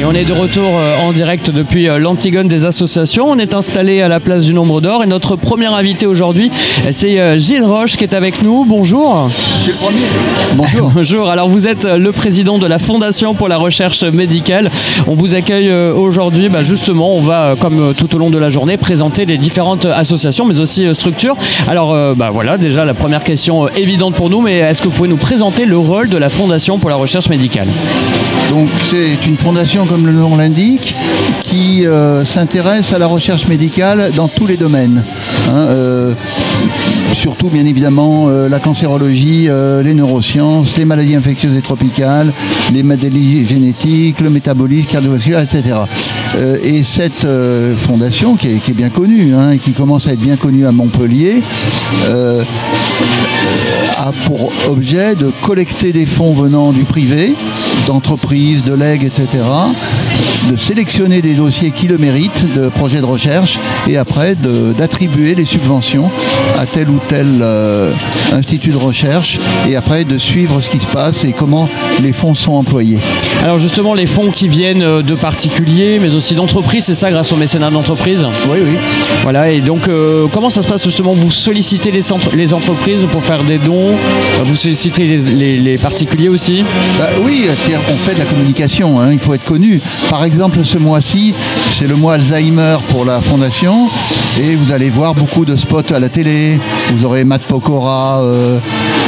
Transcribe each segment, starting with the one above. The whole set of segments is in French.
Et on est de retour euh, en direct depuis euh, l'Antigone des associations. On est installé à la place du Nombre d'Or et notre premier invité aujourd'hui, c'est euh, Gilles Roche qui est avec nous. Bonjour. C'est le premier. Bonjour. Bonjour. Alors vous êtes le président de la Fondation pour la recherche médicale. On vous accueille aujourd'hui. Bah, justement, on va, comme tout au long de la journée, présenter les différentes associations, mais aussi structures. Alors bah, voilà, déjà la première question évidente pour nous, mais est-ce que vous pouvez nous présenter le rôle de la Fondation pour la recherche médicale? Donc c'est une fondation comme le nom l'indique, qui euh, s'intéresse à la recherche médicale dans tous les domaines. Hein, euh, surtout bien évidemment euh, la cancérologie, les neurosciences, les maladies infectieuses et tropicales, les maladies génétiques, le métabolisme cardiovasculaire, etc. et cette fondation qui est, bien connue hein, qui commence à être bien connue à Montpellier, a pour objet de collecter des fonds venant du privé, d'entreprises, de legs, etc., de sélectionner des dossiers qui le méritent de projets de recherche et après d'attribuer les subventions à tel ou tel euh, institut de recherche et après de suivre ce qui se passe et comment les fonds sont employés. Alors justement, les fonds qui viennent euh, de particuliers mais aussi d'entreprises, c'est ça grâce au mécénat d'entreprise Oui, oui. Voilà, et donc euh, comment ça se passe justement? Vous sollicitez les, les entreprises pour faire des dons? Vous sollicitez les, particuliers aussi? Bah, Oui, on fait de la communication, hein, il faut être connu. Par exemple, ce mois-ci, c'est le mois Alzheimer pour la Fondation et vous allez voir beaucoup de spots à la télé. Vous aurez Matt Pokora, euh,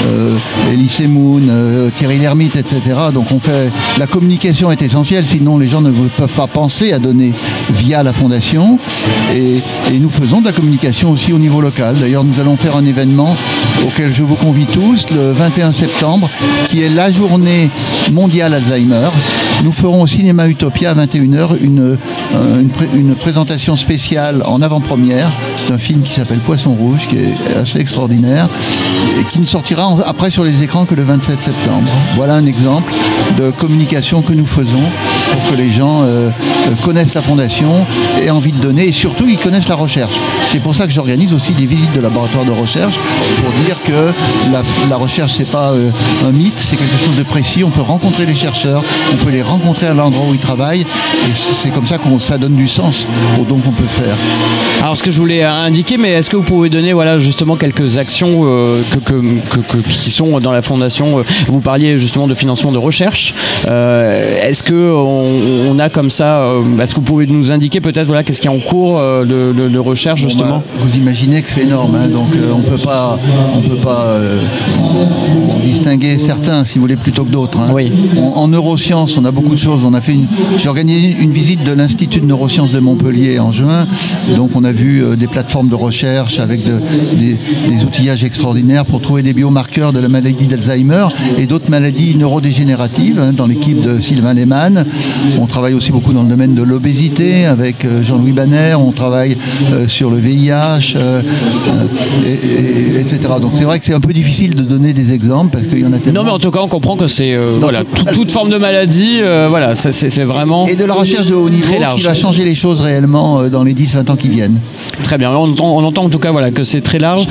euh, Elise Moon, euh, Thierry Lhermitte, etc. Donc on fait la communication est essentielle, sinon les gens ne peuvent pas penser à donner via la fondation. Et, nous faisons de la communication aussi au niveau local. D'ailleurs, nous allons faire un événement auquel je vous convie tous le 21 septembre, qui est la journée mondiale Alzheimer. Nous ferons au cinéma Utopia à 21h une, une présentation spéciale en avant-première d'un film qui s'appelle Poisson Rouge, qui est assez extraordinaire, et qui ne sortira après sur les écrans que le 27 septembre. Voilà un exemple de communication que nous faisons pour que les gens euh, euh, connaissent la fondation, aient envie de donner et surtout ils connaissent la recherche. C'est pour ça que j'organise aussi des visites de laboratoires de recherche pour dire que la, recherche c'est pas euh, un mythe, c'est quelque chose de précis. On peut rencontrer les chercheurs, on peut les rencontrer à l'endroit où ils travaillent et c'est comme ça qu'on ça donne du sens au don qu'on peut faire. Alors ce que je voulais indiquer, mais est-ce que vous pouvez donner voilà justement quelques actions que, qui sont dans la fondation Vous parliez justement de financement de recherche. est-ce que on, a comme ça, euh, est-ce que vous pouvez nous indiquer peut-être voilà, qu'est-ce qui est en cours euh, de, recherche justement bah, Vous imaginez que c'est énorme, hein, donc euh, on peut pas, on peut pas distinguer certains, si vous voulez, plutôt que d'autres. Hein. Oui. en neurosciences, on a beaucoup de choses. On a fait j'ai organisé une visite de l'Institut de neurosciences de Montpellier en juin, donc on a vu des plateformes de recherche avec des, outillages extraordinaires pour trouver des biomarqueurs de la maladie d'Alzheimer et d'autres maladies neurodégénératives hein, dans l'équipe de Sylvain Lehmann. On travaille aussi beaucoup dans le domaine de l'obésité avec euh, Jean-Louis Banner, on travaille euh, sur le VIH, euh, etc. Donc c'est vrai que c'est un peu difficile de donner des exemples parce qu'il y en a tellement. Non mais en tout cas on comprend que c'est voilà, toute forme de maladie, voilà, c'est vraiment... Et de la recherche de haut niveau qui va changer les choses réellement dans les 10-20 ans qui viennent. Très bien, on entend, en tout cas voilà, que c'est très large.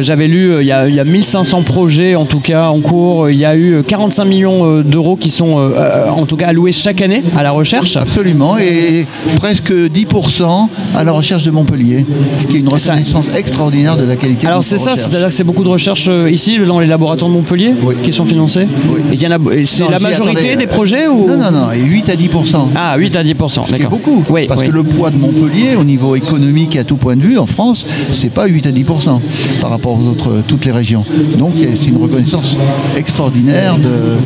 J'avais lu, il y, a, il y, a, 1500 projets en tout cas en cours, il y a eu 45 millions d'euros qui sont en tout cas alloués chaque année à la recherche Absolument, et presque 10% à la recherche de Montpellier, ce qui est une reconnaissance extraordinaire de la qualité Alors c'est ça, c'est-à-dire que c'est beaucoup de recherches euh, ici, dans les laboratoires de Montpellier, qui sont financés oui. C'est la majorité des projets ou... Non, non, non, et 8 à 10%. Ah, 8 à 10%, d'accord. beaucoup, oui, parce que le poids de Montpellier, au niveau économique et à tout point de vue, en France, c'est pas 8 à 10% par rapport aux autres, toutes les régions. Donc c'est une reconnaissance extraordinaire de,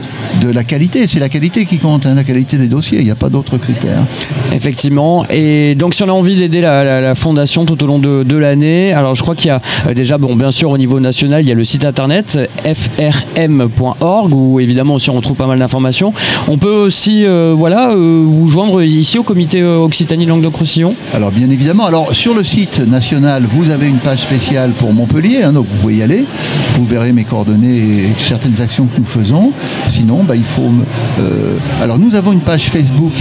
de la qualité. C'est la qualité qui compte, hein, la qualité des dossiers il n'y a pas d'autres critères. Effectivement. Et donc, si on a envie d'aider la, fondation tout au long de, l'année, alors je crois qu'il y a euh, déjà, bon, bien sûr, au niveau national, il y a le site internet frm.org où évidemment aussi on retrouve pas mal d'informations. On peut aussi, euh, voilà, euh, vous joindre ici au comité Occitanie Languedoc-Roussillon. Alors, bien évidemment. Alors, sur le site national, vous avez une page spéciale pour Montpellier, hein, donc vous pouvez y aller. Vous verrez mes coordonnées et certaines actions que nous faisons. Sinon, bah, il faut. euh, alors nous avons une page Facebook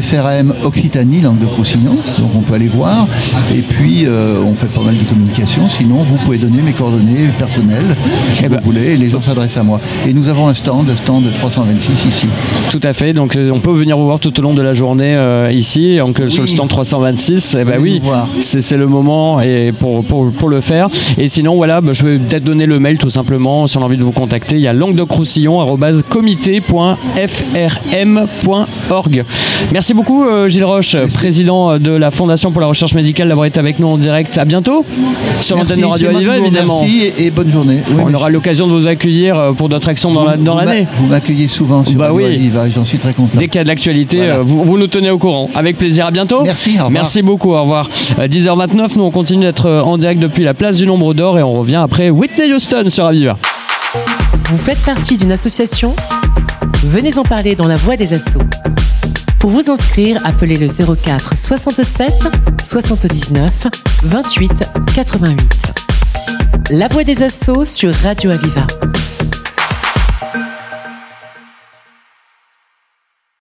FRM Occitanie, langue de Roussillon, donc on peut aller voir. Et puis euh, on fait pas mal de communication. Sinon, vous pouvez donner mes coordonnées personnelles si Eh vous ben. voulez, et les gens s'adressent à moi. Et nous avons un stand, un stand de 326 ici. Tout à fait. Donc euh, on peut venir vous voir tout au long de la journée euh, ici, donc sur le stand 326. Eh ben oui, c'est le moment et pour, pour, pour le faire. Et sinon, voilà, bah, je vais peut-être donner le mail tout simplement si on a envie de vous contacter. Il y a Merci beaucoup, euh, Gilles Roche, président de la Fondation pour la recherche médicale, d'avoir été avec nous en direct. À bientôt sur l'antenne de Merci, Radio Aviva, évidemment. remercie et, bonne journée. On aura l'occasion de vous accueillir euh, pour d'autres actions dans l'année. Vous m'accueillez souvent sur Bah Radio oui. J'en suis très content. Dès qu'il y a de l'actualité, euh, vous, vous nous tenez au courant. Avec plaisir. À bientôt. Merci, au revoir. Merci beaucoup. Au revoir. Euh, 10h29, nous on continue d'être euh, en direct depuis la place du Nombre d'Or et on revient après Whitney Houston sur Aviva. Vous faites partie d'une association Venez en parler dans la voix des assauts. Pour vous inscrire, appelez le 04 67 79 28 88. La voix des assauts sur Radio Aviva.